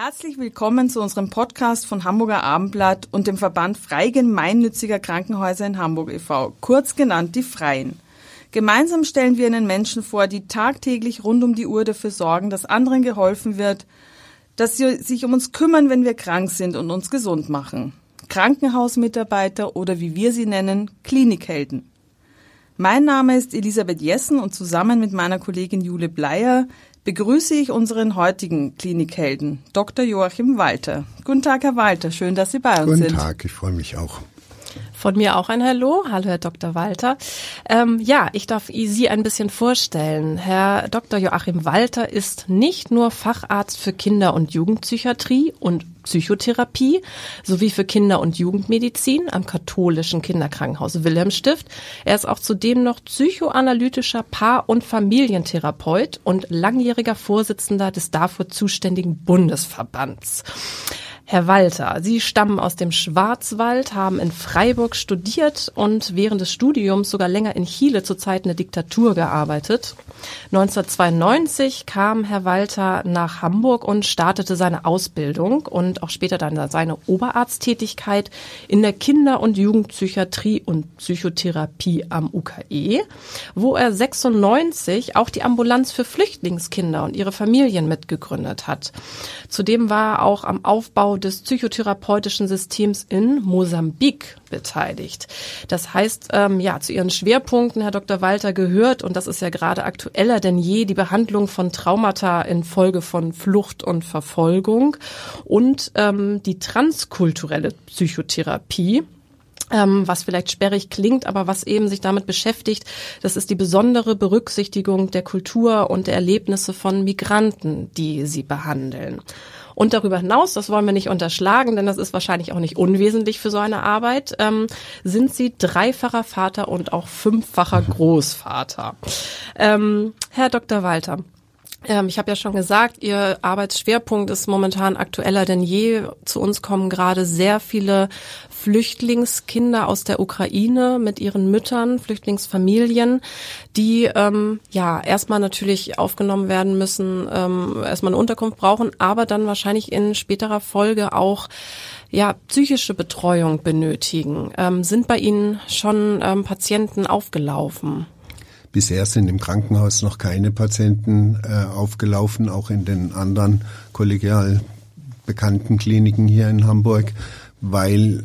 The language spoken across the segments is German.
Herzlich willkommen zu unserem Podcast von Hamburger Abendblatt und dem Verband Frei Gemeinnütziger Krankenhäuser in Hamburg e.V., kurz genannt die Freien. Gemeinsam stellen wir Ihnen Menschen vor, die tagtäglich rund um die Uhr dafür sorgen, dass anderen geholfen wird, dass sie sich um uns kümmern, wenn wir krank sind und uns gesund machen. Krankenhausmitarbeiter oder wie wir sie nennen, Klinikhelden. Mein Name ist Elisabeth Jessen und zusammen mit meiner Kollegin Jule Bleier begrüße ich unseren heutigen Klinikhelden, Dr. Joachim Walter. Guten Tag, Herr Walter. Schön, dass Sie bei uns Guten sind. Guten Tag, ich freue mich auch. Von mir auch ein Hallo. Hallo, Herr Dr. Walter. Ähm, ja, ich darf Sie ein bisschen vorstellen. Herr Dr. Joachim Walter ist nicht nur Facharzt für Kinder- und Jugendpsychiatrie und Psychotherapie sowie für Kinder- und Jugendmedizin am katholischen Kinderkrankenhaus Wilhelmstift. Er ist auch zudem noch psychoanalytischer Paar- und Familientherapeut und langjähriger Vorsitzender des dafür zuständigen Bundesverbands. Herr Walter, Sie stammen aus dem Schwarzwald, haben in Freiburg studiert und während des Studiums sogar länger in Chile zur Zeit einer Diktatur gearbeitet. 1992 kam Herr Walter nach Hamburg und startete seine Ausbildung und auch später dann seine Oberarzttätigkeit in der Kinder- und Jugendpsychiatrie und Psychotherapie am UKE, wo er 96 auch die Ambulanz für Flüchtlingskinder und ihre Familien mitgegründet hat. Zudem war er auch am Aufbau des psychotherapeutischen Systems in Mosambik beteiligt. Das heißt, ähm, ja, zu Ihren Schwerpunkten, Herr Dr. Walter, gehört, und das ist ja gerade aktueller denn je, die Behandlung von Traumata infolge von Flucht und Verfolgung und ähm, die transkulturelle Psychotherapie. Ähm, was vielleicht sperrig klingt, aber was eben sich damit beschäftigt, das ist die besondere Berücksichtigung der Kultur und der Erlebnisse von Migranten, die sie behandeln. Und darüber hinaus, das wollen wir nicht unterschlagen, denn das ist wahrscheinlich auch nicht unwesentlich für so eine Arbeit, ähm, sind sie dreifacher Vater und auch fünffacher Großvater. Ähm, Herr Dr. Walter, ich habe ja schon gesagt, Ihr Arbeitsschwerpunkt ist momentan aktueller denn je. Zu uns kommen gerade sehr viele Flüchtlingskinder aus der Ukraine mit ihren Müttern, Flüchtlingsfamilien, die ähm, ja erstmal natürlich aufgenommen werden müssen, ähm, erstmal eine Unterkunft brauchen, aber dann wahrscheinlich in späterer Folge auch ja, psychische Betreuung benötigen. Ähm, sind bei Ihnen schon ähm, Patienten aufgelaufen? Bisher sind im Krankenhaus noch keine Patienten äh, aufgelaufen, auch in den anderen kollegial bekannten Kliniken hier in Hamburg, weil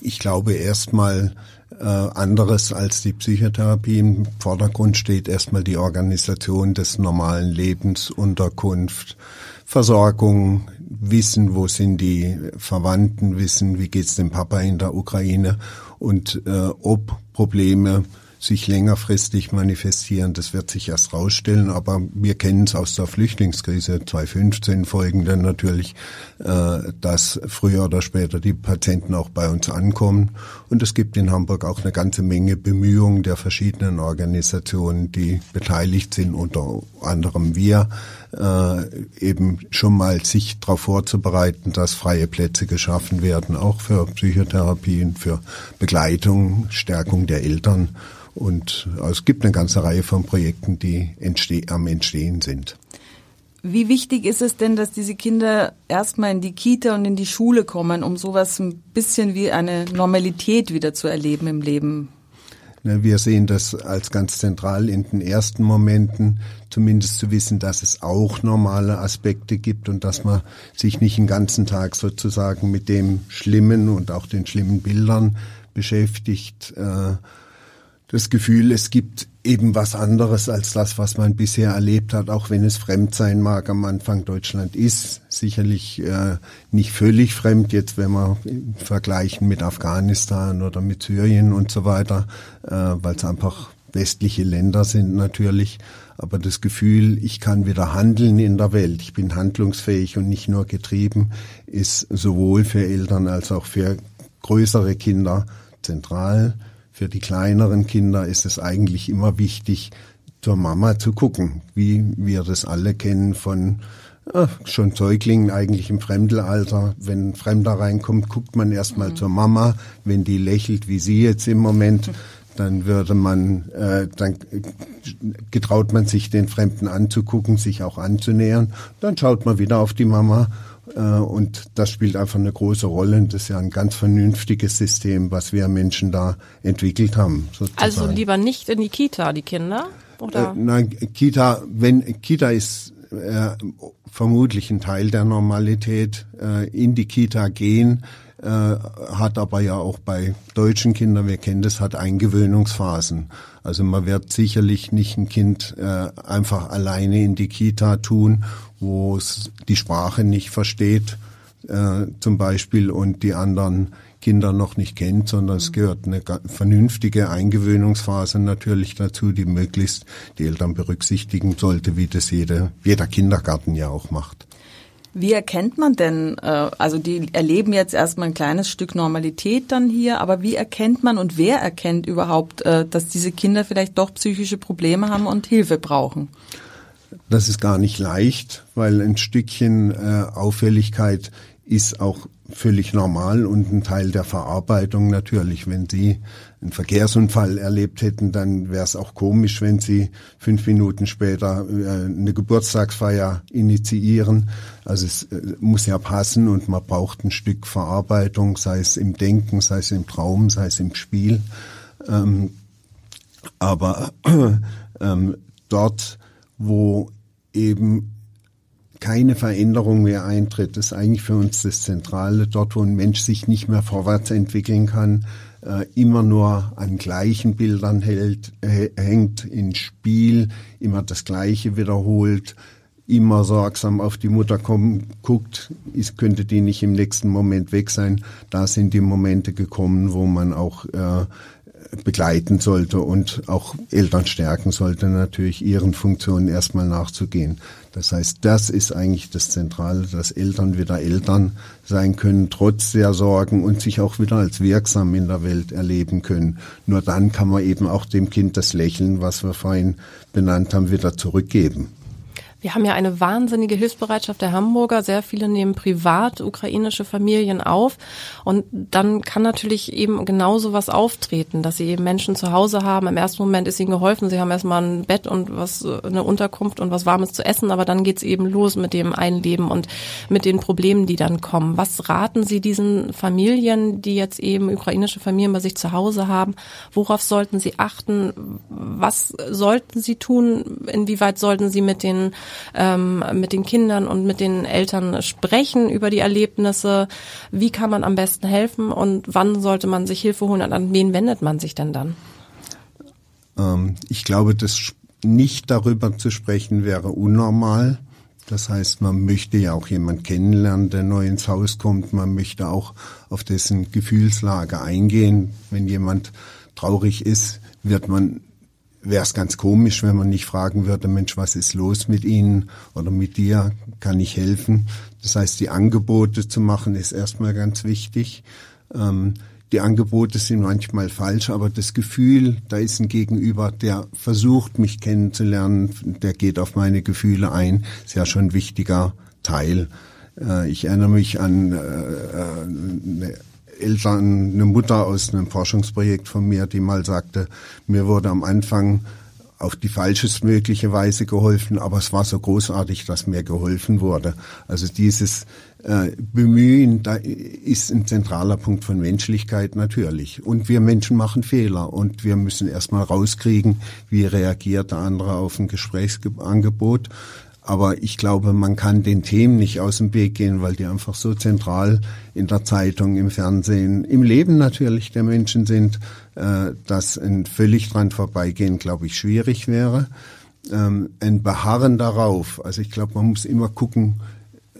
ich glaube erstmal äh, anderes als die Psychotherapie im Vordergrund steht erstmal die Organisation des normalen Lebens, Unterkunft, Versorgung, wissen, wo sind die Verwandten, wissen, wie geht's dem Papa in der Ukraine und äh, ob Probleme sich längerfristig manifestieren. Das wird sich erst rausstellen, aber wir kennen es aus der Flüchtlingskrise 2015 folgende natürlich, äh, dass früher oder später die Patienten auch bei uns ankommen. Und es gibt in Hamburg auch eine ganze Menge Bemühungen der verschiedenen Organisationen, die beteiligt sind, unter anderem wir, äh, eben schon mal sich darauf vorzubereiten, dass freie Plätze geschaffen werden, auch für Psychotherapien, für Begleitung, Stärkung der Eltern. Und also es gibt eine ganze Reihe von Projekten, die entste am Entstehen sind. Wie wichtig ist es denn, dass diese Kinder erstmal in die Kita und in die Schule kommen, um sowas ein bisschen wie eine Normalität wieder zu erleben im Leben? Wir sehen das als ganz zentral in den ersten Momenten, zumindest zu wissen, dass es auch normale Aspekte gibt und dass man sich nicht den ganzen Tag sozusagen mit dem Schlimmen und auch den schlimmen Bildern beschäftigt. Äh, das Gefühl, es gibt eben was anderes als das, was man bisher erlebt hat, auch wenn es fremd sein mag am Anfang. Deutschland ist sicherlich äh, nicht völlig fremd jetzt, wenn wir vergleichen mit Afghanistan oder mit Syrien und so weiter, äh, weil es einfach westliche Länder sind natürlich. Aber das Gefühl, ich kann wieder handeln in der Welt, ich bin handlungsfähig und nicht nur getrieben, ist sowohl für Eltern als auch für größere Kinder zentral. Für die kleineren Kinder ist es eigentlich immer wichtig, zur Mama zu gucken, wie wir das alle kennen von äh, schon Säuglingen eigentlich im Fremdelalter. Wenn ein Fremder reinkommt, guckt man erstmal mhm. zur Mama. Wenn die lächelt, wie sie jetzt im Moment, dann würde man, äh, dann getraut man sich den Fremden anzugucken, sich auch anzunähern. Dann schaut man wieder auf die Mama und das spielt einfach eine große Rolle. Und das ist ja ein ganz vernünftiges System, was wir Menschen da entwickelt haben. Sozusagen. Also lieber nicht in die Kita, die Kinder? Oder? Äh, nein, Kita, wenn Kita ist äh, vermutlich ein Teil der Normalität, äh, in die Kita gehen, äh, hat aber ja auch bei deutschen Kindern, wir kennen das, hat Eingewöhnungsphasen. Also man wird sicherlich nicht ein Kind äh, einfach alleine in die Kita tun, wo es die Sprache nicht versteht, äh, zum Beispiel, und die anderen Kinder noch nicht kennt, sondern es gehört eine vernünftige Eingewöhnungsphase natürlich dazu, die möglichst die Eltern berücksichtigen sollte, wie das jeder, jeder Kindergarten ja auch macht. Wie erkennt man denn, äh, also die erleben jetzt erstmal ein kleines Stück Normalität dann hier, aber wie erkennt man und wer erkennt überhaupt, äh, dass diese Kinder vielleicht doch psychische Probleme haben und Hilfe brauchen? Das ist gar nicht leicht, weil ein Stückchen äh, Auffälligkeit ist auch völlig normal und ein Teil der Verarbeitung natürlich. Wenn Sie einen Verkehrsunfall erlebt hätten, dann wäre es auch komisch, wenn Sie fünf Minuten später äh, eine Geburtstagsfeier initiieren. Also es äh, muss ja passen und man braucht ein Stück Verarbeitung, sei es im Denken, sei es im Traum, sei es im Spiel. Ähm, aber ähm, dort, wo eben keine Veränderung mehr eintritt. Ist eigentlich für uns das Zentrale. Dort, wo ein Mensch sich nicht mehr vorwärts entwickeln kann, äh, immer nur an gleichen Bildern hält, äh, hängt, in Spiel, immer das Gleiche wiederholt, immer sorgsam auf die Mutter kommen, guckt, ist, könnte die nicht im nächsten Moment weg sein. Da sind die Momente gekommen, wo man auch äh, begleiten sollte und auch Eltern stärken sollte, natürlich ihren Funktionen erstmal nachzugehen. Das heißt, das ist eigentlich das Zentrale, dass Eltern wieder Eltern sein können, trotz der Sorgen und sich auch wieder als wirksam in der Welt erleben können. Nur dann kann man eben auch dem Kind das Lächeln, was wir vorhin benannt haben, wieder zurückgeben. Wir haben ja eine wahnsinnige Hilfsbereitschaft der Hamburger. Sehr viele nehmen privat ukrainische Familien auf. Und dann kann natürlich eben genauso was auftreten, dass sie eben Menschen zu Hause haben. Im ersten Moment ist ihnen geholfen. Sie haben erstmal ein Bett und was, eine Unterkunft und was Warmes zu essen. Aber dann geht's eben los mit dem Einleben und mit den Problemen, die dann kommen. Was raten Sie diesen Familien, die jetzt eben ukrainische Familien bei sich zu Hause haben? Worauf sollten sie achten? Was sollten sie tun? Inwieweit sollten sie mit den ähm, mit den Kindern und mit den Eltern sprechen über die Erlebnisse. Wie kann man am besten helfen und wann sollte man sich Hilfe holen und an wen wendet man sich denn dann? Ähm, ich glaube, das nicht darüber zu sprechen wäre unnormal. Das heißt, man möchte ja auch jemand kennenlernen, der neu ins Haus kommt. Man möchte auch auf dessen Gefühlslage eingehen. Wenn jemand traurig ist, wird man wäre es ganz komisch, wenn man nicht fragen würde, Mensch, was ist los mit Ihnen oder mit dir? Kann ich helfen? Das heißt, die Angebote zu machen ist erstmal ganz wichtig. Ähm, die Angebote sind manchmal falsch, aber das Gefühl, da ist ein Gegenüber, der versucht, mich kennenzulernen, der geht auf meine Gefühle ein, ist ja schon ein wichtiger Teil. Äh, ich erinnere mich an äh, äh, Eltern, eine Mutter aus einem Forschungsprojekt von mir, die mal sagte, mir wurde am Anfang auf die falschestmögliche Weise geholfen, aber es war so großartig, dass mir geholfen wurde. Also dieses äh, Bemühen, da ist ein zentraler Punkt von Menschlichkeit natürlich. Und wir Menschen machen Fehler und wir müssen erstmal rauskriegen, wie reagiert der andere auf ein Gesprächsangebot. Aber ich glaube, man kann den Themen nicht aus dem Weg gehen, weil die einfach so zentral in der Zeitung, im Fernsehen, im Leben natürlich der Menschen sind, äh, dass ein völlig dran vorbeigehen, glaube ich, schwierig wäre. Ähm, ein Beharren darauf, also ich glaube, man muss immer gucken,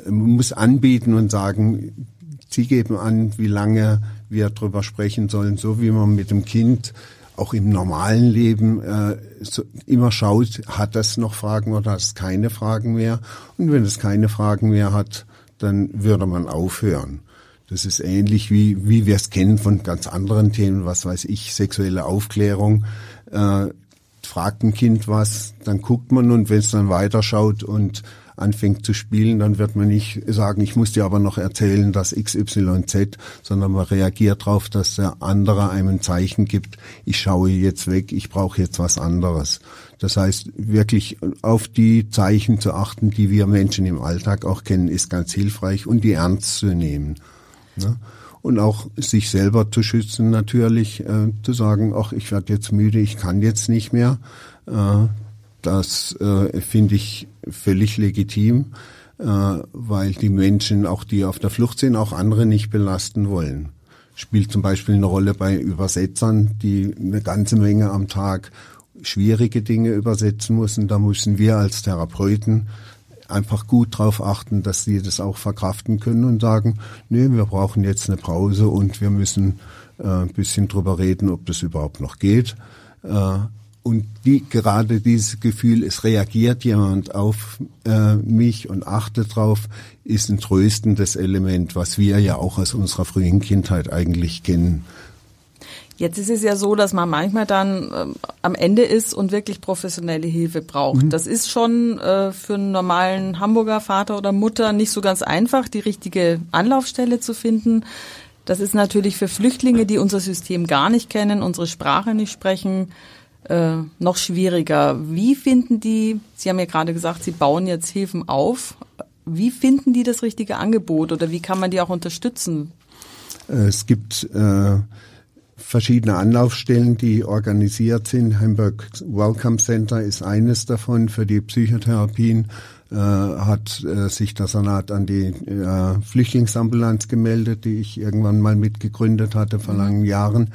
man muss anbieten und sagen, Sie geben an, wie lange wir drüber sprechen sollen, so wie man mit dem Kind auch im normalen Leben äh, so immer schaut, hat das noch Fragen oder hat es keine Fragen mehr? Und wenn es keine Fragen mehr hat, dann würde man aufhören. Das ist ähnlich wie, wie wir es kennen von ganz anderen Themen, was weiß ich, sexuelle Aufklärung. Äh, fragt ein Kind was, dann guckt man und wenn es dann weiterschaut und anfängt zu spielen, dann wird man nicht sagen, ich muss dir aber noch erzählen, dass XYZ, sondern man reagiert darauf, dass der andere einem ein Zeichen gibt, ich schaue jetzt weg, ich brauche jetzt was anderes. Das heißt, wirklich auf die Zeichen zu achten, die wir Menschen im Alltag auch kennen, ist ganz hilfreich und die ernst zu nehmen. Ne? Und auch sich selber zu schützen natürlich, äh, zu sagen, ach, ich werde jetzt müde, ich kann jetzt nicht mehr. Äh, das äh, finde ich völlig legitim, äh, weil die Menschen, auch die auf der Flucht sind, auch andere nicht belasten wollen. Spielt zum Beispiel eine Rolle bei Übersetzern, die eine ganze Menge am Tag schwierige Dinge übersetzen müssen. Da müssen wir als Therapeuten einfach gut darauf achten, dass sie das auch verkraften können und sagen, nee, wir brauchen jetzt eine Pause und wir müssen äh, ein bisschen drüber reden, ob das überhaupt noch geht. Äh, und die, gerade dieses Gefühl, es reagiert jemand auf äh, mich und achtet drauf, ist ein tröstendes Element, was wir ja auch aus unserer frühen Kindheit eigentlich kennen. Jetzt ist es ja so, dass man manchmal dann ähm, am Ende ist und wirklich professionelle Hilfe braucht. Mhm. Das ist schon äh, für einen normalen Hamburger Vater oder Mutter nicht so ganz einfach, die richtige Anlaufstelle zu finden. Das ist natürlich für Flüchtlinge, die unser System gar nicht kennen, unsere Sprache nicht sprechen, äh, noch schwieriger. Wie finden die, Sie haben ja gerade gesagt, Sie bauen jetzt Hilfen auf. Wie finden die das richtige Angebot oder wie kann man die auch unterstützen? Äh, es gibt äh, verschiedene Anlaufstellen, die organisiert sind. Hamburg Welcome Center ist eines davon für die Psychotherapien. Äh, hat äh, sich der Senat an die äh, Flüchtlingsambulanz gemeldet, die ich irgendwann mal mitgegründet hatte vor langen Jahren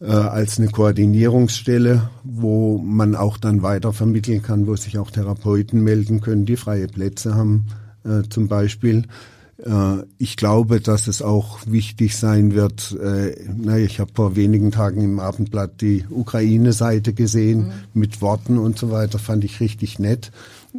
äh, als eine Koordinierungsstelle, wo man auch dann weiter vermitteln kann, wo sich auch Therapeuten melden können, die freie Plätze haben äh, zum Beispiel. Äh, ich glaube, dass es auch wichtig sein wird. Äh, na, ich habe vor wenigen Tagen im Abendblatt die Ukraine-Seite gesehen mhm. mit Worten und so weiter. Fand ich richtig nett,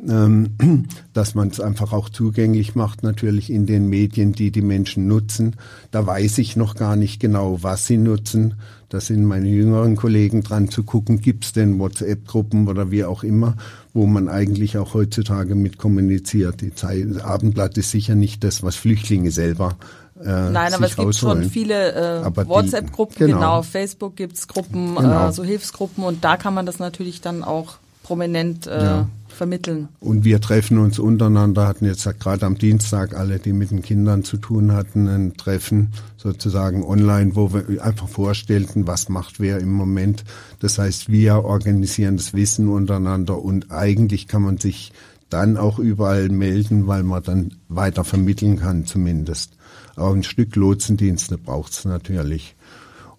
dass man es einfach auch zugänglich macht, natürlich in den Medien, die die Menschen nutzen. Da weiß ich noch gar nicht genau, was sie nutzen. Da sind meine jüngeren Kollegen dran zu gucken, gibt es denn WhatsApp-Gruppen oder wie auch immer, wo man eigentlich auch heutzutage mit kommuniziert. Die Zeit, das Abendblatt ist sicher nicht das, was Flüchtlinge selber äh, Nein, aber es gibt rausholen. schon viele äh, WhatsApp-Gruppen, genau. genau. Facebook gibt's Gruppen, genau. äh, so Hilfsgruppen und da kann man das natürlich dann auch prominent äh, ja vermitteln. Und wir treffen uns untereinander, hatten jetzt gerade am Dienstag alle, die mit den Kindern zu tun hatten, ein Treffen sozusagen online, wo wir einfach vorstellten, was macht wer im Moment. Das heißt, wir organisieren das Wissen untereinander und eigentlich kann man sich dann auch überall melden, weil man dann weiter vermitteln kann zumindest. Aber ein Stück Lotsendienste braucht es natürlich.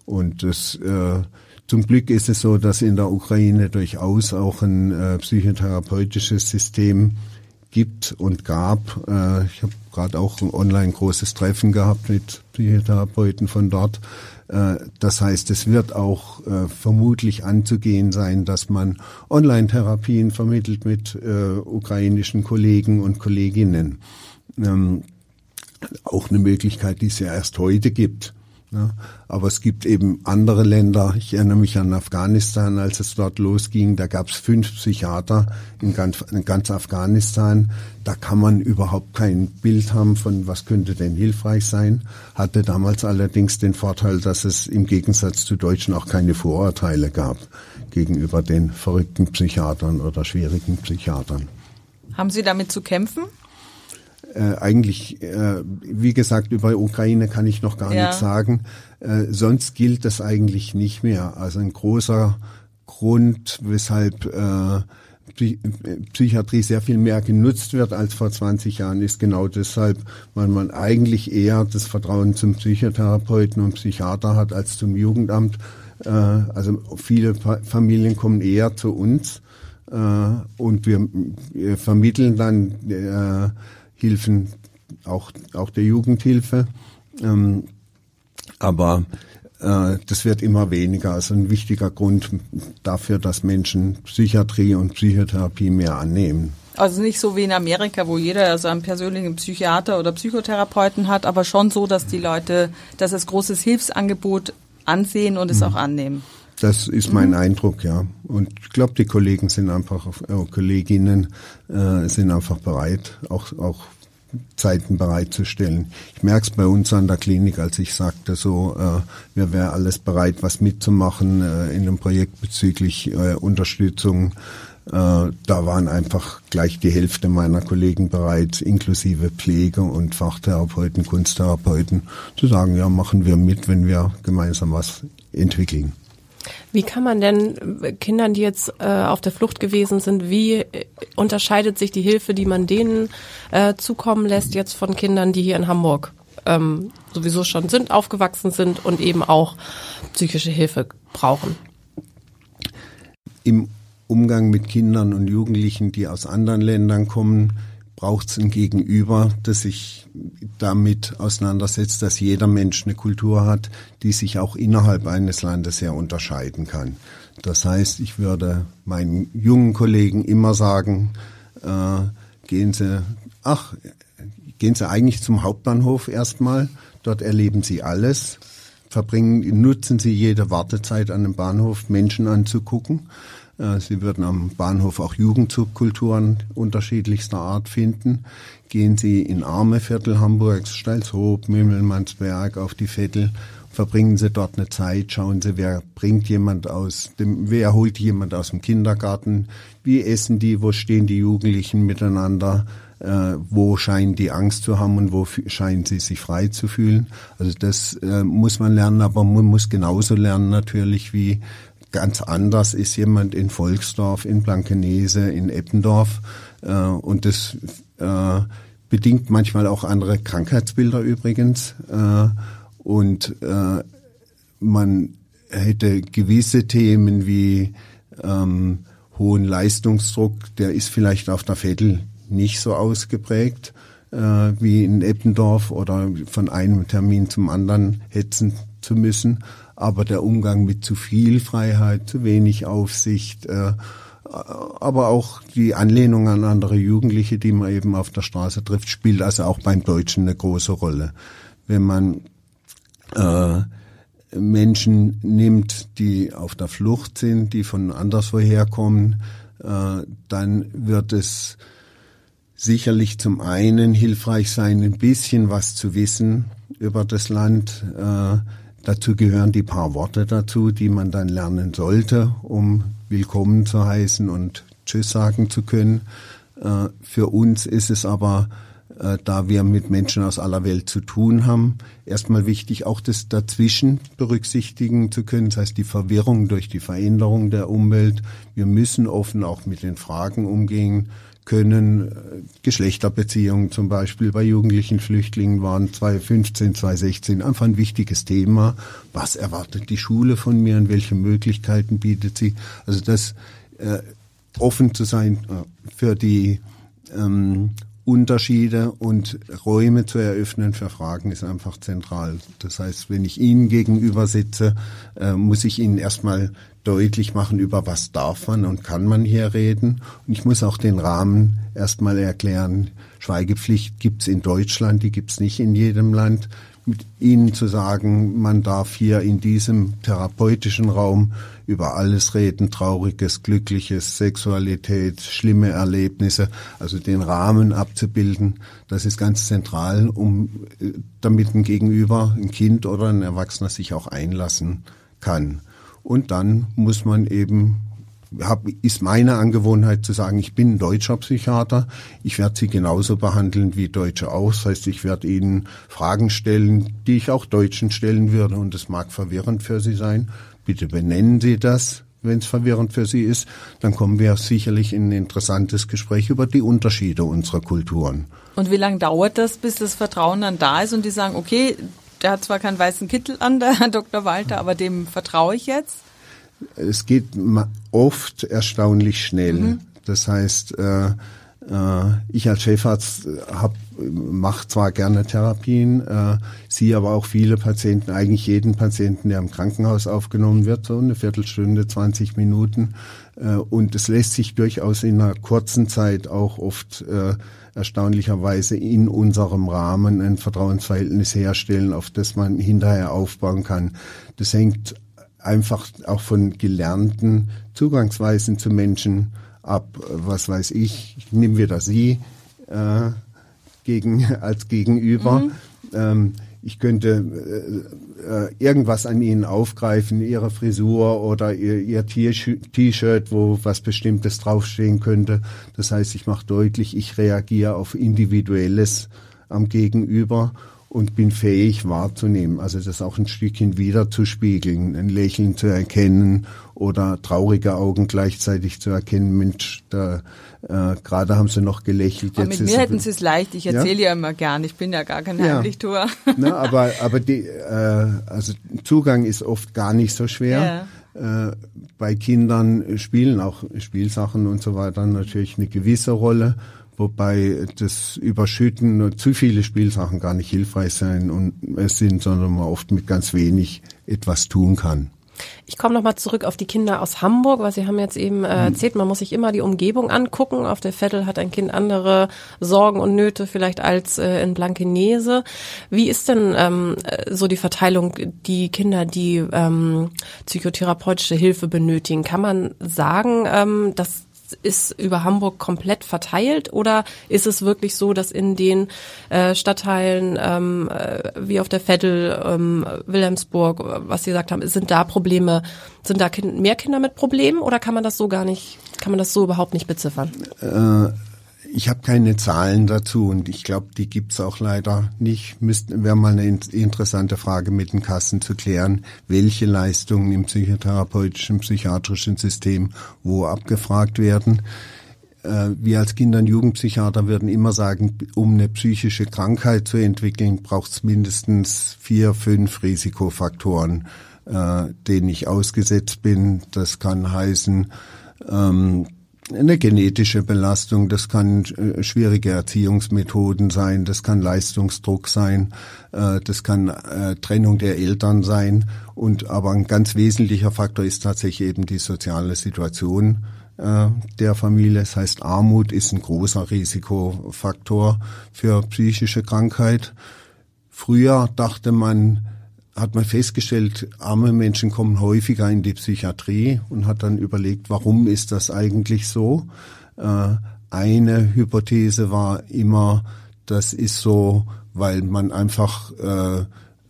Und das äh, zum Glück ist es so, dass in der Ukraine durchaus auch ein äh, psychotherapeutisches System gibt und gab. Äh, ich habe gerade auch ein online großes Treffen gehabt mit Psychotherapeuten von dort. Äh, das heißt, es wird auch äh, vermutlich anzugehen sein, dass man Online-Therapien vermittelt mit äh, ukrainischen Kollegen und Kolleginnen. Ähm, auch eine Möglichkeit, die es ja erst heute gibt. Ja, aber es gibt eben andere Länder. Ich erinnere mich an Afghanistan, als es dort losging. Da gab es fünf Psychiater in ganz, in ganz Afghanistan. Da kann man überhaupt kein Bild haben von, was könnte denn hilfreich sein. Hatte damals allerdings den Vorteil, dass es im Gegensatz zu Deutschen auch keine Vorurteile gab gegenüber den verrückten Psychiatern oder schwierigen Psychiatern. Haben Sie damit zu kämpfen? Äh, eigentlich, äh, wie gesagt, über Ukraine kann ich noch gar ja. nichts sagen. Äh, sonst gilt das eigentlich nicht mehr. Also ein großer Grund, weshalb äh, Psychiatrie sehr viel mehr genutzt wird als vor 20 Jahren, ist genau deshalb, weil man eigentlich eher das Vertrauen zum Psychotherapeuten und Psychiater hat als zum Jugendamt. Äh, also viele Familien kommen eher zu uns äh, und wir, vermitteln dann äh, Hilfen, auch, auch der Jugendhilfe. Ähm, aber äh, das wird immer weniger. Also ein wichtiger Grund dafür, dass Menschen Psychiatrie und Psychotherapie mehr annehmen. Also nicht so wie in Amerika, wo jeder seinen persönlichen Psychiater oder Psychotherapeuten hat, aber schon so, dass die Leute das als großes Hilfsangebot ansehen und es mhm. auch annehmen. Das ist mein mhm. Eindruck, ja. Und ich glaube, die Kollegen sind einfach, äh, Kolleginnen äh, sind einfach bereit, auch, auch Zeiten bereitzustellen. Ich merke es bei uns an der Klinik, als ich sagte, so, äh, wir wären alles bereit, was mitzumachen äh, in einem Projekt bezüglich äh, Unterstützung. Äh, da waren einfach gleich die Hälfte meiner Kollegen bereit, inklusive Pflege und Fachtherapeuten, Kunsttherapeuten, zu sagen, ja, machen wir mit, wenn wir gemeinsam was entwickeln. Wie kann man denn Kindern, die jetzt äh, auf der Flucht gewesen sind, wie äh, unterscheidet sich die Hilfe, die man denen äh, zukommen lässt, jetzt von Kindern, die hier in Hamburg ähm, sowieso schon sind, aufgewachsen sind und eben auch psychische Hilfe brauchen? Im Umgang mit Kindern und Jugendlichen, die aus anderen Ländern kommen, braucht es ein Gegenüber, das sich damit auseinandersetzt, dass jeder Mensch eine Kultur hat, die sich auch innerhalb eines Landes sehr unterscheiden kann. Das heißt, ich würde meinen jungen Kollegen immer sagen, äh, gehen Sie, ach, gehen Sie eigentlich zum Hauptbahnhof erstmal, dort erleben Sie alles, verbringen, nutzen Sie jede Wartezeit an dem Bahnhof, Menschen anzugucken äh, Sie würden am Bahnhof auch Jugendsubkulturen unterschiedlichster Art finden. Gehen Sie in arme Viertel Hamburgs, Steilshoop, Mümmelmannsberg auf die Vettel, verbringen Sie dort eine Zeit, schauen Sie, wer bringt jemand aus dem, wer holt jemand aus dem Kindergarten, wie essen die, wo stehen die Jugendlichen miteinander, äh, wo scheinen die Angst zu haben und wo scheinen sie sich frei zu fühlen. Also das äh, muss man lernen, aber man muss genauso lernen natürlich wie Ganz anders ist jemand in Volksdorf, in Blankenese, in Eppendorf. Äh, und das äh, bedingt manchmal auch andere Krankheitsbilder übrigens. Äh, und äh, man hätte gewisse Themen wie ähm, hohen Leistungsdruck, der ist vielleicht auf der Vettel nicht so ausgeprägt äh, wie in Eppendorf oder von einem Termin zum anderen hetzen zu müssen aber der Umgang mit zu viel Freiheit, zu wenig Aufsicht, äh, aber auch die Anlehnung an andere Jugendliche, die man eben auf der Straße trifft, spielt also auch beim Deutschen eine große Rolle. Wenn man äh, Menschen nimmt, die auf der Flucht sind, die von anderswoher kommen, äh, dann wird es sicherlich zum einen hilfreich sein, ein bisschen was zu wissen über das Land, äh, Dazu gehören die paar Worte dazu, die man dann lernen sollte, um willkommen zu heißen und Tschüss sagen zu können. Äh, für uns ist es aber, äh, da wir mit Menschen aus aller Welt zu tun haben, erstmal wichtig, auch das dazwischen berücksichtigen zu können. Das heißt, die Verwirrung durch die Veränderung der Umwelt. Wir müssen offen auch mit den Fragen umgehen können. Äh, Geschlechterbeziehungen zum Beispiel bei jugendlichen Flüchtlingen waren 2015, 2016 einfach ein wichtiges Thema. Was erwartet die Schule von mir und welche Möglichkeiten bietet sie? Also das äh, offen zu sein äh, für die ähm, Unterschiede und Räume zu eröffnen für Fragen ist einfach zentral. Das heißt, wenn ich Ihnen gegenüber sitze, äh, muss ich Ihnen erstmal deutlich machen, über was darf man und kann man hier reden. Und ich muss auch den Rahmen erstmal erklären. Schweigepflicht gibt's in Deutschland, die gibt's nicht in jedem Land. Mit Ihnen zu sagen, man darf hier in diesem therapeutischen Raum über alles reden, Trauriges, Glückliches, Sexualität, schlimme Erlebnisse, also den Rahmen abzubilden, das ist ganz zentral, um äh, damit ein Gegenüber, ein Kind oder ein Erwachsener sich auch einlassen kann. Und dann muss man eben hab, ist meine Angewohnheit zu sagen, ich bin ein deutscher Psychiater, ich werde Sie genauso behandeln wie Deutsche auch. Das heißt, ich werde Ihnen Fragen stellen, die ich auch Deutschen stellen würde und es mag verwirrend für Sie sein. Bitte benennen Sie das, wenn es verwirrend für Sie ist. Dann kommen wir sicherlich in ein interessantes Gespräch über die Unterschiede unserer Kulturen. Und wie lange dauert das, bis das Vertrauen dann da ist und die sagen, okay, der hat zwar keinen weißen Kittel an, der Herr Dr. Walter, aber dem vertraue ich jetzt? Es geht oft erstaunlich schnell. Mhm. Das heißt, äh, Äh, ich als Chefarzt hab, mache zwar gerne Therapien, äh, sehe aber auch viele Patienten, eigentlich jeden Patienten, der im Krankenhaus aufgenommen wird, so eine Viertelstunde, 20 Minuten. Äh, und es lässt sich durchaus in einer kurzen Zeit auch oft äh, erstaunlicherweise in unserem Rahmen ein Vertrauensverhältnis herstellen, auf das man hinterher aufbauen kann. Das hängt einfach auch von gelernten Zugangsweisen zu Menschen ab, was weiß ich, nehmen wir da Sie äh, gegen, als Gegenüber. Mhm. Ähm, ich könnte äh, äh, irgendwas an ihnen aufgreifen, ihre Frisur oder ihr, ihr T-Shirt, wo was Bestimmtes draufstehen könnte. Das heißt, ich mache deutlich, ich reagiere auf Individuelles am Gegenüber und bin fähig wahrzunehmen, also das auch ein Stückchen wiederzuspiegeln, ein Lächeln zu erkennen oder traurige Augen gleichzeitig zu erkennen. Mensch, da äh, gerade haben sie noch gelächelt. Aber Jetzt mit mir hätten sie es leicht. Ich erzähle ja? ja? immer gern. Ich bin ja gar kein ja. Heimlichtuer. Na, aber aber die, äh, also Zugang ist oft gar nicht so schwer. Ja. Äh, bei Kindern spielen auch Spielsachen und so weiter natürlich eine gewisse Rolle wobei das Überschütten und zu viele Spielsachen gar nicht hilfreich sein und es sind, sondern man oft mit ganz wenig etwas tun kann. Ich komme nochmal zurück auf die Kinder aus Hamburg, weil Sie haben jetzt eben äh, hm. erzählt, man muss sich immer die Umgebung angucken. Auf der Vettel hat ein Kind andere Sorgen und Nöte vielleicht als äh, in Blankenese. Wie ist denn ähm, so die Verteilung, die Kinder, die ähm, psychotherapeutische Hilfe benötigen? Kann man sagen, ähm, dass ist über Hamburg komplett verteilt oder ist es wirklich so, dass in den äh, Stadtteilen ähm, äh, wie auf der Vettel, ähm, Wilhelmsburg, was Sie gesagt haben, sind da Probleme, sind da kind mehr Kinder mit Problemen oder kann man das so gar nicht, kann man das so überhaupt nicht beziffern? Äh ich habe keine Zahlen dazu und ich glaube, die gibt's auch leider nicht. Wäre mal eine interessante Frage mit den Kassen zu klären, welche Leistungen im psychotherapeutischen, psychiatrischen System wo abgefragt werden. Äh, wir als Kinder- und Jugendpsychiater würden immer sagen, um eine psychische Krankheit zu entwickeln, braucht es mindestens vier, fünf Risikofaktoren, äh, denen ich ausgesetzt bin. Das kann heißen, ähm, eine genetische Belastung, das kann äh, schwierige Erziehungsmethoden sein, das kann Leistungsdruck sein, äh, das kann äh, Trennung der Eltern sein und aber ein ganz wesentlicher Faktor ist tatsächlich eben die soziale Situation der Familie. Das heißt, Armut ist ein großer Risikofaktor für psychische Krankheit. Früher dachte man, hat man festgestellt, arme Menschen kommen häufiger in die Psychiatrie und hat dann überlegt, warum ist das eigentlich so? Äh, eine Hypothese war immer, das ist so, weil man einfach äh,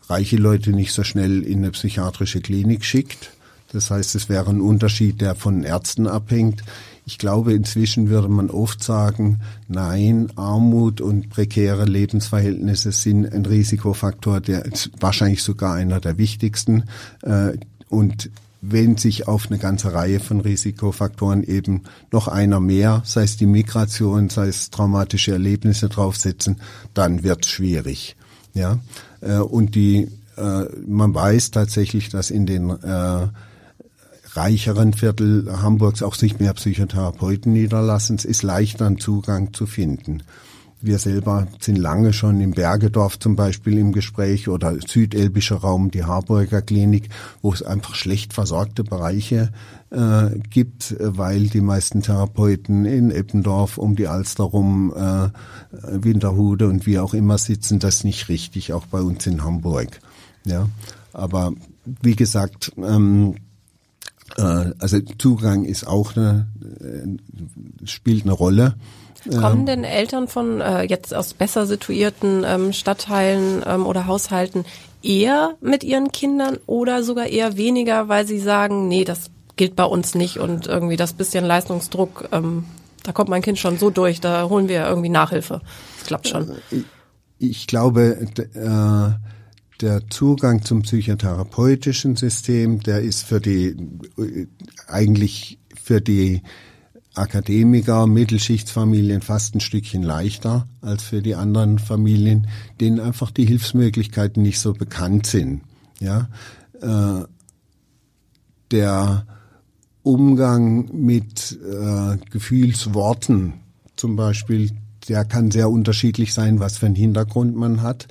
reiche Leute nicht so schnell in eine psychiatrische Klinik schickt. Das heißt, es wäre ein Unterschied, der von Ärzten abhängt. Ich glaube, inzwischen würde man oft sagen, nein, Armut und prekäre Lebensverhältnisse sind ein Risikofaktor, der ist wahrscheinlich sogar einer der wichtigsten. Äh, und wenn sich auf eine ganze Reihe von Risikofaktoren eben noch einer mehr, sei es die Migration, sei es traumatische Erlebnisse draufsetzen, dann wird es schwierig. Ja, äh, und die, äh, man weiß tatsächlich, dass in den reicheren Viertel Hamburgs auch sich mehr Psychotherapeuten niederlassen. Es ist leichter, einen Zugang zu finden. Wir selber sind lange schon im Bergedorf zum Beispiel im Gespräch oder südelbischer Raum, die Harburger Klinik, wo es einfach schlecht versorgte Bereiche äh, gibt, weil die meisten Therapeuten in Eppendorf um die Alster rum, äh, Winterhude und wie auch immer sitzen. Das nicht richtig, auch bei uns in Hamburg. Ja, aber wie gesagt, ähm, äh, also Zugang ist auch eine, äh, spielt eine Rolle. Kommen denn Eltern von äh, jetzt aus besser situierten ähm, Stadtteilen ähm, oder Haushalten eher mit ihren Kindern oder sogar eher weniger, weil sie sagen, nee, das gilt bei uns nicht und irgendwie das bisschen Leistungsdruck, ähm, da kommt mein Kind schon so durch, da holen wir irgendwie Nachhilfe. Das klappt schon. Ich, ich glaube, äh, der Zugang zum psychotherapeutischen System, der ist für die, eigentlich für die Akademiker, Mittelschichtsfamilien fast ein Stückchen leichter als für die anderen Familien, denen einfach die Hilfsmöglichkeiten nicht so bekannt sind. Ja, äh, der Umgang mit äh, Gefühlsworten zum Beispiel, der kann sehr unterschiedlich sein, was für einen Hintergrund man hat.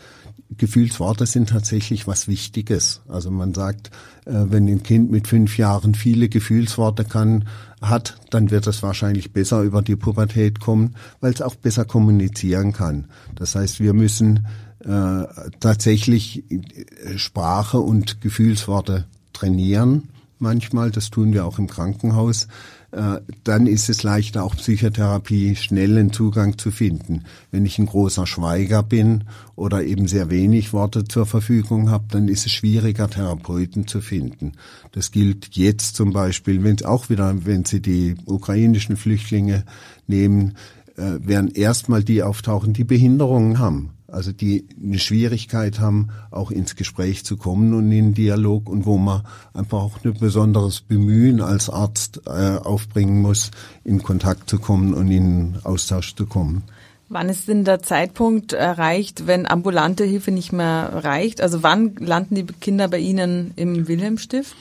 Gefühlsworte sind tatsächlich was Wichtiges. Also man sagt, äh, wenn ein Kind mit fünf Jahren viele Gefühlsworte kann, hat, dann wird es wahrscheinlich besser über die Pubertät kommen, weil es auch besser kommunizieren kann. Das heißt, wir müssen äh, tatsächlich äh, Sprache und Gefühlsworte trainieren manchmal. Das tun wir auch im Krankenhaus. Äh, dann ist es leichter, auch Psychotherapie schnellen Zugang zu finden. Wenn ich ein großer Schweiger bin oder eben sehr wenig Worte zur Verfügung habe, dann ist es schwieriger, Therapeuten zu finden. Das gilt jetzt zum Beispiel, wenn auch wieder, wenn Sie die ukrainischen Flüchtlinge nehmen, äh, werden erstmal die auftauchen, die Behinderungen haben also die eine Schwierigkeit haben, auch ins Gespräch zu kommen und in den Dialog und wo man einfach auch ein besonderes Bemühen als Arzt äh, aufbringen muss, in Kontakt zu kommen und in Austausch zu kommen. Wann ist denn der Zeitpunkt erreicht, wenn ambulante Hilfe nicht mehr reicht? Also wann landen die Kinder bei Ihnen im Wilhelmstift?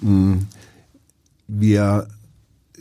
Hm. Wir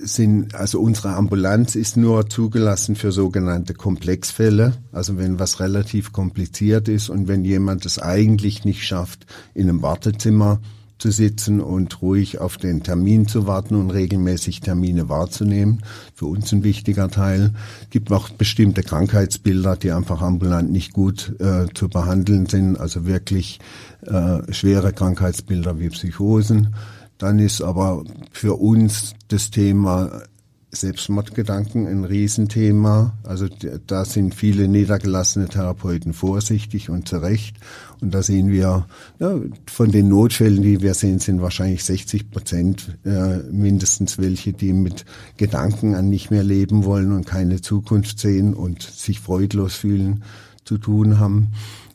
sind, also unsere Ambulanz ist nur zugelassen für sogenannte Komplexfälle. Also wenn was relativ kompliziert ist und wenn jemand es eigentlich nicht schafft, in einem Wartezimmer zu sitzen und ruhig auf den Termin zu warten und regelmäßig Termine wahrzunehmen. Für uns ein wichtiger Teil. Gibt auch bestimmte Krankheitsbilder, die einfach ambulant nicht gut äh, zu behandeln sind. Also wirklich äh, schwere Krankheitsbilder wie Psychosen. Dann ist aber für uns das Thema Selbstmordgedanken ein Riesenthema. Also da sind viele niedergelassene Therapeuten vorsichtig und zu Recht. Und da sehen wir, ja, von den Notfällen, die wir sehen, sind wahrscheinlich 60 Prozent äh, mindestens welche, die mit Gedanken an nicht mehr leben wollen und keine Zukunft sehen und sich freudlos fühlen, zu tun haben.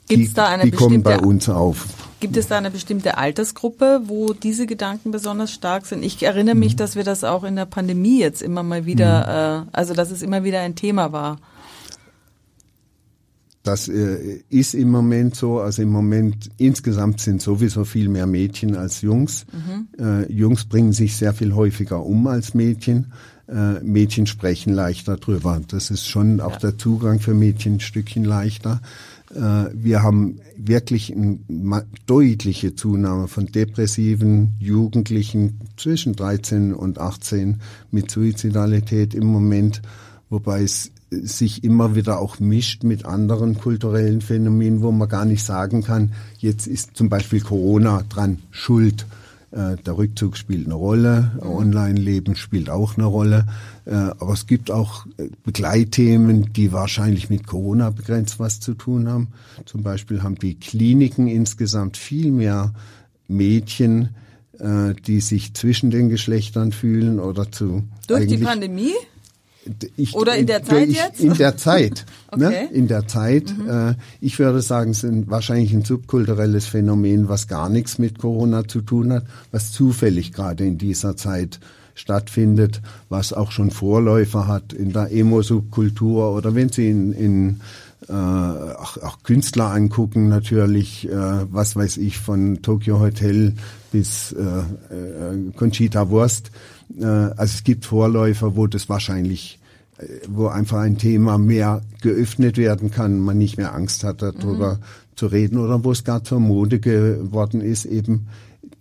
Gibt's die, da eine die kommen bei uns auf. Gibt es da eine bestimmte Altersgruppe, wo diese Gedanken besonders stark sind? Ich erinnere mich, mhm. dass wir das auch in der Pandemie jetzt immer mal wieder, mhm. äh, also dass es immer wieder ein Thema war. Das äh, ist im Moment so. Also im Moment insgesamt sind sowieso viel mehr Mädchen als Jungs. Mhm. Äh, Jungs bringen sich sehr viel häufiger um als Mädchen. Äh, Mädchen sprechen leichter drüber. Das ist schon auch der Zugang für Mädchen ein Stückchen leichter. Äh, wir haben wirklich eine deutliche Zunahme von depressiven Jugendlichen zwischen 13 und 18 mit Suizidalität im Moment, wobei es sich immer wieder auch mischt mit anderen kulturellen Phänomenen, wo man gar nicht sagen kann, jetzt ist zum Beispiel Corona dran schuld der Rückzug spielt eine Rolle, mhm. Online-Leben spielt auch eine Rolle. Äh, aber es gibt auch äh, Begleitthemen, die wahrscheinlich mit Corona begrenzt was zu tun haben. Zum Beispiel haben die Kliniken insgesamt viel mehr Mädchen, die sich zwischen den Geschlechtern fühlen oder zu. Durch die Pandemie? Ich, Oder in der Zeit ich, jetzt? In der Zeit. Ne? okay. ne? In der Zeit. Mhm. Äh, ich würde sagen, es ist wahrscheinlich ein subkulturelles Phänomen, was gar nichts mit Corona zu tun hat, was zufällig gerade in dieser Zeit stattfindet, was auch schon Vorläufer hat in der Emo-Subkultur oder wenn Sie in, in äh, auch, auch Künstler angucken, natürlich, äh, was weiß ich, von Tokyo Hotel bis äh, äh, Conchita Wurst also es gibt Vorläufer, wo das wahrscheinlich äh, wo einfach ein Thema mehr geöffnet werden kann, man nicht mehr Angst hat, darüber mhm. zu reden oder wo es gar zur Mode geworden ist, eben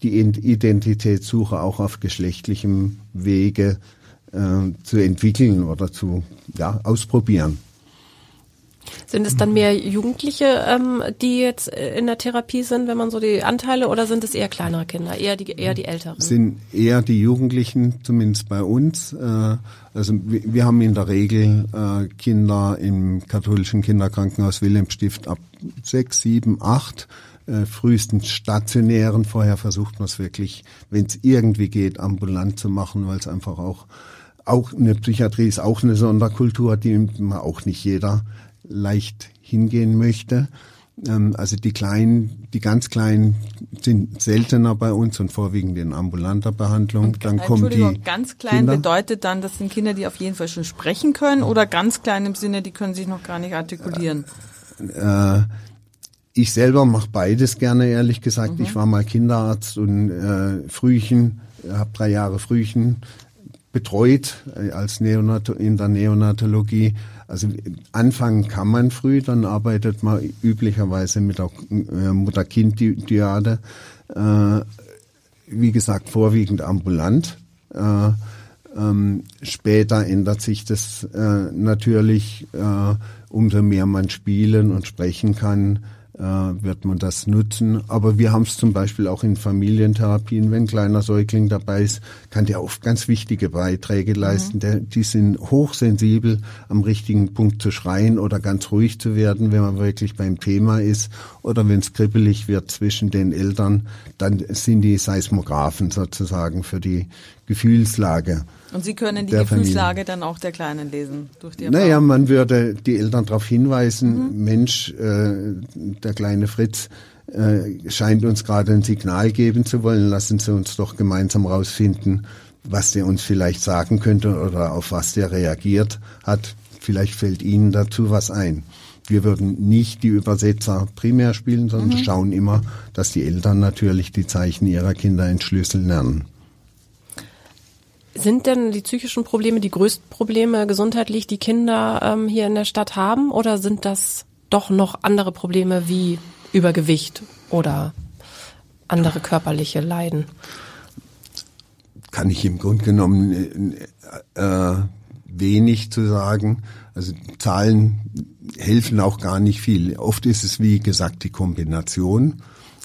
die Identitätssuche auch auf geschlechtlichem Wege äh, zu entwickeln oder zu ja, ausprobieren. Sind es dann mehr Jugendliche, ähm, die jetzt äh, in der Therapie sind, wenn man so die Anteile, oder sind es eher kleinere Kinder, eher die eher die Älteren? Sind eher die Jugendlichen, zumindest bei uns. Äh, also wir, wir haben in der Regel äh, Kinder im katholischen Kinderkrankenhaus Wilhelmstift ab sechs, sieben, acht äh, frühestens stationären. Vorher versucht man es wirklich, wenn es irgendwie geht, ambulant zu machen, weil es einfach auch auch eine Psychiatrie ist auch eine Sonderkultur, die man auch nicht jeder leicht hingehen möchte. Ähm, also die kleinen, die ganz kleinen sind seltener bei uns und vorwiegend in ambulanter Behandlung. Und, dann kommen die ganz klein Kinder. bedeutet dann, das sind Kinder, die auf jeden Fall schon sprechen können oder ganz klein im Sinne, die können sich noch gar nicht artikulieren. Äh, ich selber mache beides gerne, ehrlich gesagt. Mhm. Ich war mal Kinderarzt und äh, Frühchen, habe drei Jahre Frühchen betreut äh, als Neonat in der Neonatologie. Also anfangen kann man früh, dann arbeitet man üblicherweise mit der äh, Mutter-Kind-Dyade. Äh, wie gesagt, vorwiegend ambulant. Äh, ähm, später ändert sich das natürlich, umso mehr man spielen und sprechen kann, äh, wird man das nutzen. Aber wir haben es zum Beispiel auch in Familientherapien, wenn ein kleiner Säugling dabei ist, kann der oft ganz wichtige Beiträge leisten. Mhm. Der, die sind hochsensibel, am richtigen Punkt zu schreien oder ganz ruhig zu werden, wenn man wirklich beim Thema ist. Oder wenn es kribbelig wird zwischen den Eltern, dann sind die Seismographen sozusagen für die Gefühlslage. Und Sie können die Gefühlslage Familie. dann auch der Kleinen lesen durch die Erfahrung? Naja, man würde die Eltern darauf hinweisen, mhm. Mensch, äh, der kleine Fritz äh, scheint uns gerade ein Signal geben zu wollen, lassen Sie uns doch gemeinsam rausfinden, was der uns vielleicht sagen könnte oder auf was der reagiert hat. Vielleicht fällt Ihnen dazu was ein. Wir würden nicht die Übersetzer primär spielen, sondern mhm. schauen immer, dass die Eltern natürlich die Zeichen ihrer Kinder entschlüsseln lernen. Sind denn die psychischen Probleme die größten Probleme gesundheitlich, die Kinder ähm, hier in der Stadt haben? Oder sind das doch noch andere Probleme wie Übergewicht oder andere körperliche Leiden? Kann ich im Grunde genommen äh, äh, wenig zu sagen. Also Zahlen helfen auch gar nicht viel. Oft ist es, wie gesagt, die Kombination.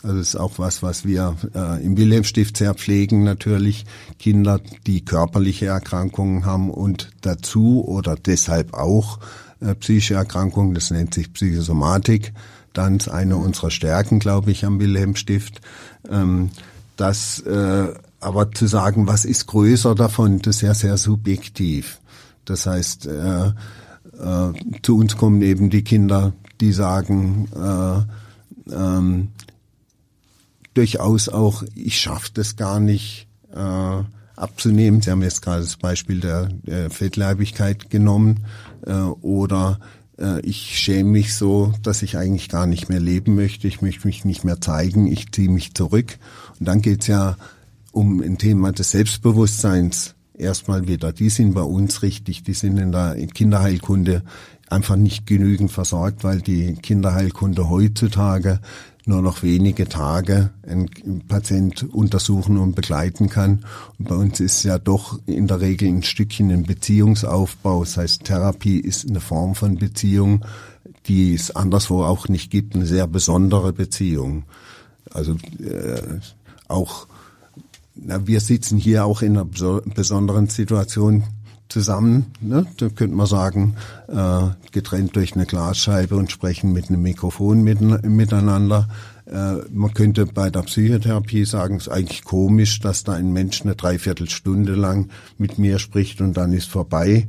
Also das ist auch was, was wir äh, im Wilhelmstift sehr pflegen natürlich. Kinder, die körperliche Erkrankungen haben und dazu oder deshalb auch äh, psychische Erkrankungen, das nennt sich Psychosomatik. Dann ist eine unserer Stärken, glaube ich, am Wilhelmstift. Ähm, das äh, aber zu sagen, was ist größer davon, das ist ja sehr subjektiv. Das heißt, äh, äh, zu uns kommen eben die Kinder, die sagen, äh, ähm, durchaus auch, ich schaffe das gar nicht äh, abzunehmen. Sie haben jetzt gerade das Beispiel der, der Fettleibigkeit genommen äh, oder äh, ich schäme mich so, dass ich eigentlich gar nicht mehr leben möchte. Ich möchte mich nicht mehr zeigen. Ich ziehe mich zurück. Und dann geht's ja um ein Thema des Selbstbewusstseins erstmal wieder. Die sind bei uns richtig. Die sind in der Kinderheilkunde einfach nicht genügend versorgt, weil die Kinderheilkunde heutzutage nur noch wenige Tage einen Patient untersuchen und begleiten kann. Und bei uns ist ja doch in der Regel ein Stückchen ein Beziehungsaufbau. Das heißt, Therapie ist eine Form von Beziehung, die es anderswo auch nicht gibt, eine sehr besondere Beziehung. Also äh, auch, na, wir sitzen hier auch in einer besonderen Situation zusammen. Ne? Da könnte man sagen, äh, getrennt durch eine Glasscheibe und sprechen mit einem Mikrofon miteinander. Äh, man könnte bei der Psychotherapie sagen, es ist eigentlich komisch, dass da ein Mensch eine Dreiviertelstunde lang mit mir spricht und dann ist vorbei.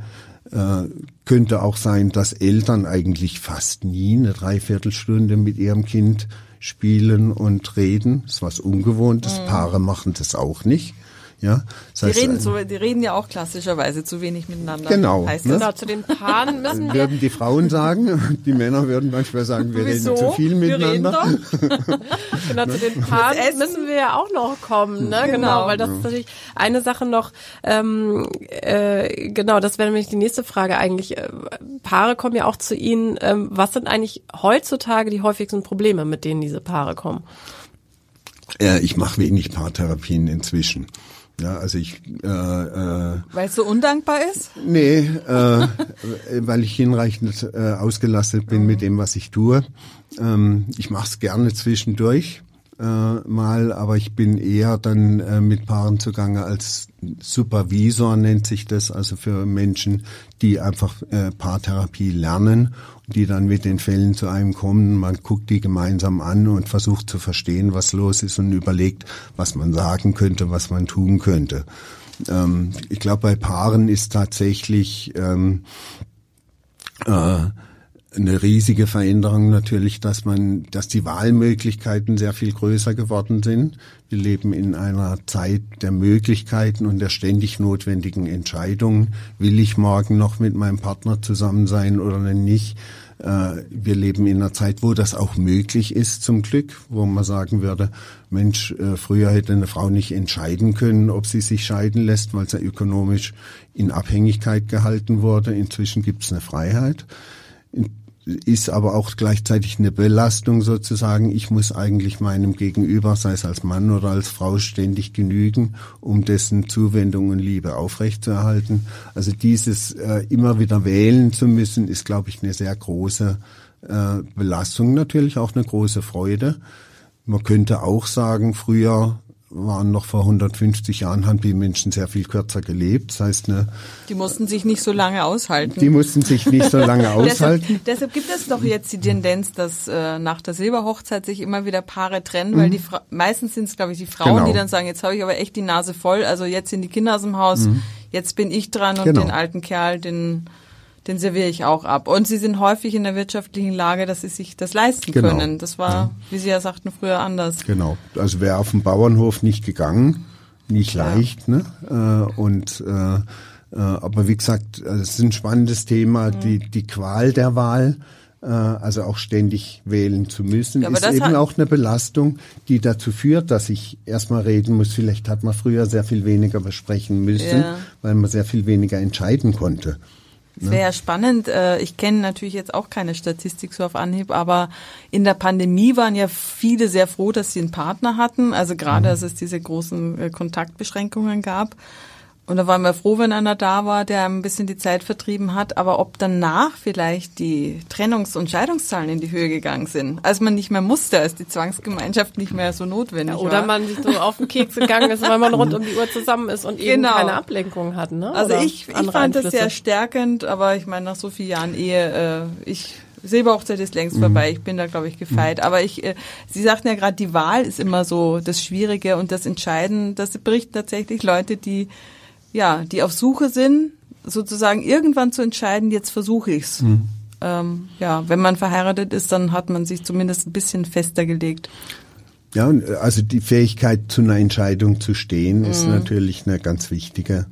Äh, könnte auch sein, dass Eltern eigentlich fast nie eine Dreiviertelstunde mit ihrem Kind spielen und reden. Das ist was Ungewohntes. Mhm. Paare machen das auch nicht. Ja, das die, heißt, reden so, die reden ja auch klassischerweise zu wenig miteinander. Genau. Heißt ne? Genau, zu den Paaren müssen wir... Würden die Frauen sagen, die Männer würden manchmal sagen, wir Wieso? reden zu viel miteinander. genau, zu den Paaren müssen wir ja auch noch kommen. Ne? Genau, genau weil das ist natürlich eine Sache noch, ähm, äh, genau, das wäre nämlich die nächste Frage eigentlich. Äh, Paare kommen ja auch zu Ihnen. Ähm, was sind eigentlich heutzutage die häufigsten Probleme, mit denen diese Paare kommen? Ja, ich mache wenig Paartherapien inzwischen. Ja, also ich. Äh, äh, weil es so undankbar ist? Nee, äh, weil ich hinreichend äh, ausgelastet bin mhm. mit dem, was ich tue. Ähm, ich mache es gerne zwischendurch äh, mal, aber ich bin eher dann äh, mit Paaren zugange als Supervisor nennt sich das, also für Menschen, die einfach äh, Paartherapie lernen die dann mit den Fällen zu einem kommen. Man guckt die gemeinsam an und versucht zu verstehen, was los ist und überlegt, was man sagen könnte, was man tun könnte. Ähm, ich glaube, bei Paaren ist tatsächlich ähm, äh, eine riesige Veränderung natürlich, dass man, dass die Wahlmöglichkeiten sehr viel größer geworden sind. Wir leben in einer Zeit der Möglichkeiten und der ständig notwendigen Entscheidungen. Will ich morgen noch mit meinem Partner zusammen sein oder nicht? Äh, wir leben in einer Zeit, wo das auch möglich ist, zum Glück, wo man sagen würde, Mensch, äh, früher hätte eine Frau nicht entscheiden können, ob sie sich scheiden lässt, weil sie ökonomisch in Abhängigkeit gehalten wurde. Inzwischen gibt es eine Freiheit ist aber auch gleichzeitig eine Belastung sozusagen. Ich muss eigentlich meinem Gegenüber, sei es als Mann oder als Frau, ständig genügen, um dessen Zuwendung und Liebe aufrechtzuerhalten. Also dieses äh, immer wieder wählen zu müssen, ist, glaube ich, eine sehr große äh, Belastung, natürlich auch eine große Freude. Man könnte auch sagen, früher waren noch vor 150 Jahren, haben die Menschen sehr viel kürzer gelebt. Das heißt, eine, die mussten sich nicht so lange aushalten. Die mussten sich nicht so lange aushalten. deshalb, deshalb, gibt es doch jetzt die Tendenz, dass äh, nach der Silberhochzeit sich immer wieder Paare trennen, mhm. weil die Fra meistens sind es, glaube ich, die Frauen, genau. die dann sagen, jetzt habe ich aber echt die Nase voll, also jetzt sind die Kinder aus dem Haus, mhm. jetzt bin ich dran und genau. den alten Kerl, den den serviere ich auch ab. Und sie sind häufig in der wirtschaftlichen Lage, dass sie sich das leisten genau. können. Das war, ja. wie Sie ja sagten, früher anders. Genau. Also wäre auf dem Bauernhof nicht gegangen, nicht ja. leicht, ne? Äh, und äh, äh, aber wie gesagt, es ist ein spannendes Thema, mhm. die, die Qual der Wahl also auch ständig wählen zu müssen, ja, ist eben auch eine Belastung, die dazu führt, dass ich erstmal reden muss. Vielleicht hat man früher sehr viel weniger besprechen müssen, ja. weil man sehr viel weniger entscheiden konnte. Es wäre ja spannend. Äh, ich kenne natürlich jetzt auch keine Statistik so auf Anhieb, aber in der Pandemie waren ja viele sehr froh, dass sie einen Partner hatten. Also gerade, mhm. als es diese großen äh, Kontaktbeschränkungen gab. Und da waren wir froh, wenn einer da war, der ein bisschen die Zeit vertrieben hat. Aber ob danach vielleicht die Trennungs- und Scheidungszahlen in die Höhe gegangen sind, als man nicht mehr musste, als die Zwangsgemeinschaft nicht mehr so notwendig ja, oder war. Oder man sich so auf den Keks gegangen ist, weil man rund um die Uhr zusammen ist und eben genau. keine Ablenkung hat. Ne? Also ich, ich fand Einflüsse. das sehr stärkend, aber ich meine, nach so vielen Jahren Ehe, äh, ich Silberhochzeit ist längst mhm. vorbei. Ich bin da, glaube ich, gefeit. Mhm. Aber ich, äh, Sie sagten ja gerade, die Wahl ist immer so das Schwierige und das Entscheiden. Das berichten tatsächlich Leute, die ja, die auf Suche sind, sozusagen irgendwann zu entscheiden, jetzt versuche ich's. Mhm. Ähm, ja, wenn man verheiratet ist, dann hat man sich zumindest ein bisschen fester gelegt. Ja, also die Fähigkeit zu einer Entscheidung zu stehen, ist mhm. natürlich eine ganz wichtige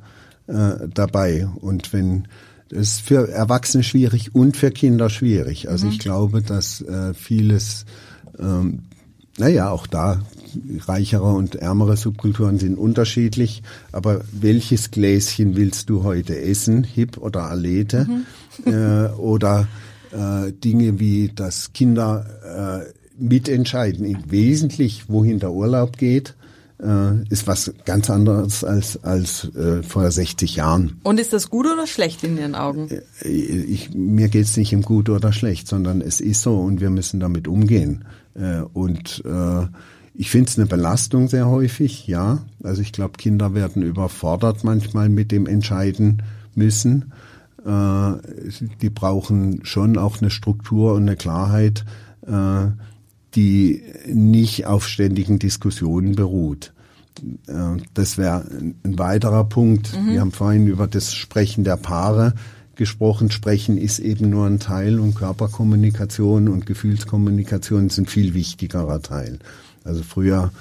äh, dabei. Und wenn das ist für Erwachsene schwierig und für Kinder schwierig. Also mhm. ich glaube, dass äh, vieles ähm, naja, auch da reichere und ärmere Subkulturen sind unterschiedlich. Aber welches Gläschen willst du heute essen? Hip oder Alete? Mhm. Äh, oder äh, Dinge wie, dass Kinder äh, mitentscheiden, wesentlich, wohin der Urlaub geht äh, ist was ganz anderes als als äh, vor 60 Jahren. Und ist das gut oder schlecht in Ihren Augen? Äh, ich, mir geht es nicht um gut oder schlecht, sondern es ist so und wir müssen damit umgehen. Äh, und äh, ich finde es eine Belastung sehr häufig, ja. Also ich glaube, Kinder werden überfordert manchmal mit dem Entscheiden müssen. Äh, die brauchen schon auch eine Struktur und eine Klarheit, äh, die nicht auf ständigen Diskussionen beruht. Äh, das wäre ein weiterer Punkt. Mhm. Wir haben vorhin über das Sprechen der Paare gesprochen. Sprechen ist eben nur ein Teil und Körperkommunikation und Gefühlskommunikation sind viel wichtigerer Teil. Also früher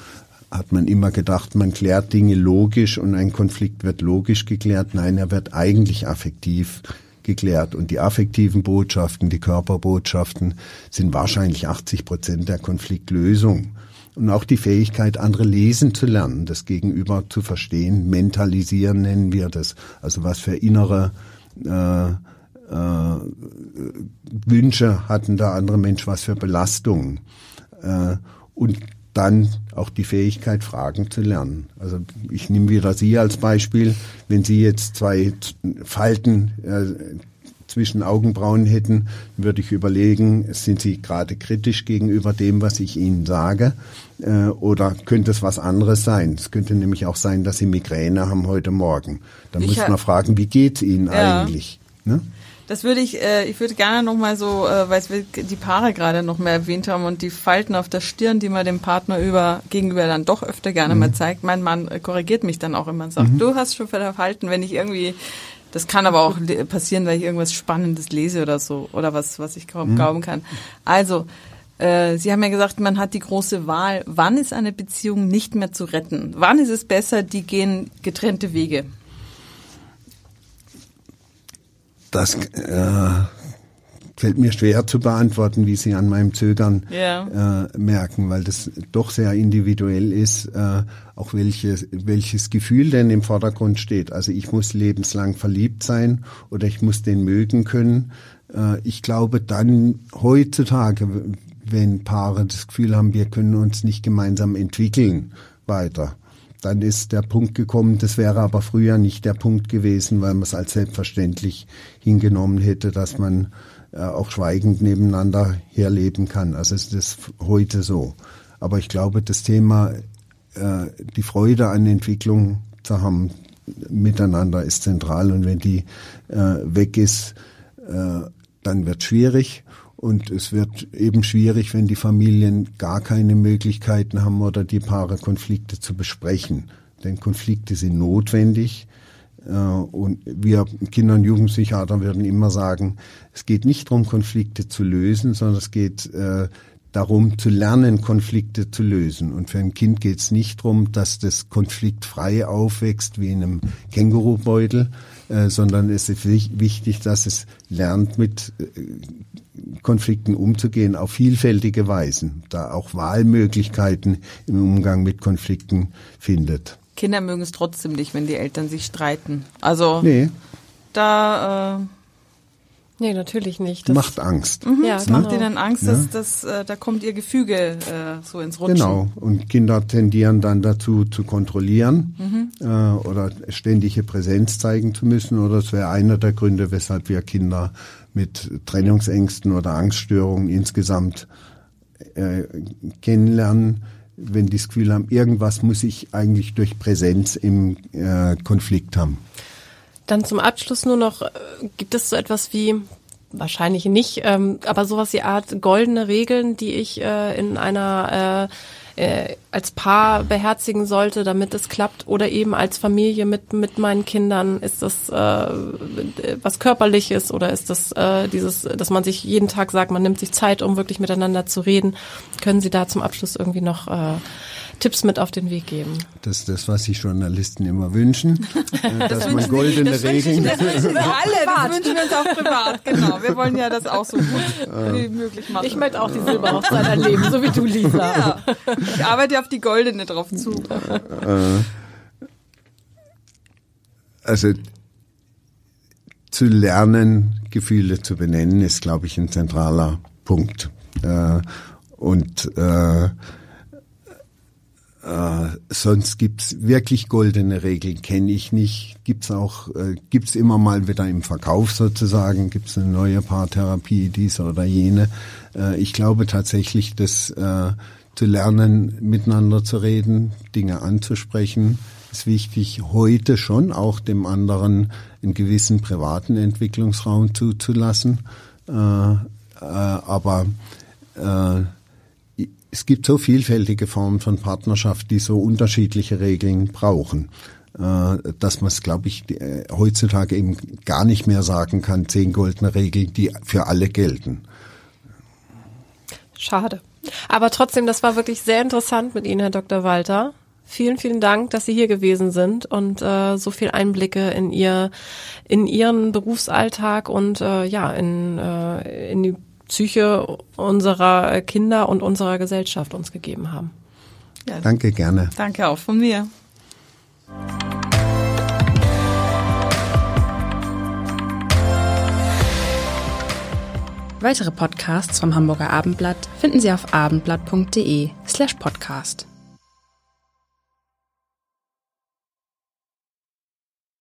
hat man immer gedacht, man klärt Dinge logisch und ein Konflikt wird logisch geklärt. Nein, er wird eigentlich affektiv geklärt. Und die affektiven Botschaften, die Körperbotschaften sind wahrscheinlich 80 Prozent der Konfliktlösung. Und auch die Fähigkeit, andere lesen zu lernen, das Gegenüber zu verstehen, mentalisieren nennen wir das. Also was für innere äh, äh, Wünsche hatten der andere Mensch, was für Belastungen. Äh, und dann auch die Fähigkeit, Fragen zu lernen. Also ich nehme wieder Sie als Beispiel. Wenn Sie jetzt zwei Falten äh, zwischen Augenbrauen hätten, würde ich überlegen, sind Sie gerade kritisch gegenüber dem, was ich Ihnen sage? Äh, oder könnte es was anderes sein? Es könnte nämlich auch sein, dass Sie Migräne haben heute Morgen. Dann ich muss man fragen, wie geht's Ihnen ja. eigentlich? Ne? Das würde ich, äh, ich würde gerne nochmal so, äh, weil wir die Paare gerade noch mehr erwähnt haben und die Falten auf der Stirn, die man dem Partner über, gegenüber dann doch öfter gerne mhm. mal zeigt. Mein Mann korrigiert mich dann auch immer und sagt, mhm. du hast schon Falten, wenn ich irgendwie, das kann aber auch passieren, weil ich irgendwas Spannendes lese oder so, oder was, was ich kaum mhm. glauben kann. Also, äh, Sie haben ja gesagt, man hat die große Wahl. Wann ist eine Beziehung nicht mehr zu retten? Wann ist es besser, die gehen getrennte Wege? das, äh, fällt mir schwer zu beantworten, wie Sie an meinem Zögern ja. äh, merken, weil das doch sehr individuell ist, äh, auch welches, welches Gefühl denn im Vordergrund steht. Also ich muss lebenslang verliebt sein oder ich muss den mögen können. Äh, ich glaube dann heutzutage, wenn Paare das Gefühl haben, wir können uns nicht gemeinsam entwickeln weiter, dann ist der Punkt gekommen, das wäre aber früher nicht der Punkt gewesen, weil man es als selbstverständlich hingenommen hätte, dass man auch schweigend nebeneinander herleben kann. Also ist das heute so. Aber ich glaube, das Thema, äh, die Freude an Entwicklung zu haben miteinander ist zentral. Und wenn die äh, weg ist, äh, dann wird schwierig. Und es wird eben schwierig, wenn die Familien gar keine Möglichkeiten haben oder die Paare Konflikte zu besprechen. Denn Konflikte sind notwendig. Äh, und wir Kinder- und Jugendpsychiater würden immer sagen, es geht nicht darum, Konflikte zu lösen, sondern es geht äh, darum zu lernen, Konflikte zu lösen. Und für ein Kind geht es nicht darum, dass das konfliktfrei aufwächst wie in einem Kängurubeutel, äh, sondern es ist wichtig, dass es lernt, mit Konflikten umzugehen auf vielfältige Weisen, da auch Wahlmöglichkeiten im Umgang mit Konflikten findet. Kinder mögen es trotzdem nicht, wenn die Eltern sich streiten. Also nee. da äh, Nee, natürlich nicht. Das macht Angst. Mhm, ja, das genau. macht ihnen Angst, dass, ja. dass, äh, da kommt ihr Gefüge äh, so ins Rutschen. Genau. Und Kinder tendieren dann dazu zu kontrollieren mhm. äh, oder ständige Präsenz zeigen zu müssen. Oder es wäre einer der Gründe, weshalb wir Kinder mit Trennungsängsten oder Angststörungen insgesamt äh, kennenlernen, wenn die das Gefühl haben, irgendwas muss ich eigentlich durch Präsenz im äh, Konflikt haben. Dann zum Abschluss nur noch, äh, gibt es so etwas wie, wahrscheinlich nicht, ähm, aber sowas wie Art goldene Regeln, die ich äh, in einer äh, als Paar beherzigen sollte, damit es klappt, oder eben als Familie mit mit meinen Kindern? Ist das äh, was körperliches oder ist das äh, dieses, dass man sich jeden Tag sagt, man nimmt sich Zeit, um wirklich miteinander zu reden? Können Sie da zum Abschluss irgendwie noch äh, Tipps mit auf den Weg geben? Das ist das, was sich Journalisten immer wünschen, äh, dass man goldene das Regeln. Das wünschen wir alle, das wünschen wir uns auch privat, genau. Wir wollen ja das auch so gut wie möglich machen. Ich möchte auch die Silberhochzeit erleben, so wie du, Lisa. Ja. Ich arbeite auf die goldene drauf zu. Äh, also zu lernen, Gefühle zu benennen, ist, glaube ich, ein zentraler Punkt. Äh, und äh, äh, sonst gibt's wirklich goldene Regeln, kenne ich nicht. Gibt's auch, äh, gibt's immer mal wieder im Verkauf sozusagen, gibt's eine neue Paartherapie, diese oder jene. Äh, ich glaube tatsächlich, dass äh, zu lernen, miteinander zu reden, Dinge anzusprechen, ist wichtig, heute schon auch dem anderen einen gewissen privaten Entwicklungsraum zuzulassen. Äh, äh, aber äh, es gibt so vielfältige Formen von Partnerschaft, die so unterschiedliche Regeln brauchen, äh, dass man es, glaube ich, äh, heutzutage eben gar nicht mehr sagen kann, zehn goldene Regeln, die für alle gelten. Schade. Aber trotzdem, das war wirklich sehr interessant mit Ihnen, Herr Dr. Walter. Vielen, vielen Dank, dass Sie hier gewesen sind und äh, so viel Einblicke in Ihr, in Ihren Berufsalltag und äh, ja in, äh, in die Psyche unserer Kinder und unserer Gesellschaft uns gegeben haben. Ja. Danke gerne. Danke auch von mir. Weitere Podcasts vom Hamburger Abendblatt finden Sie auf abendblatt.de slash podcast.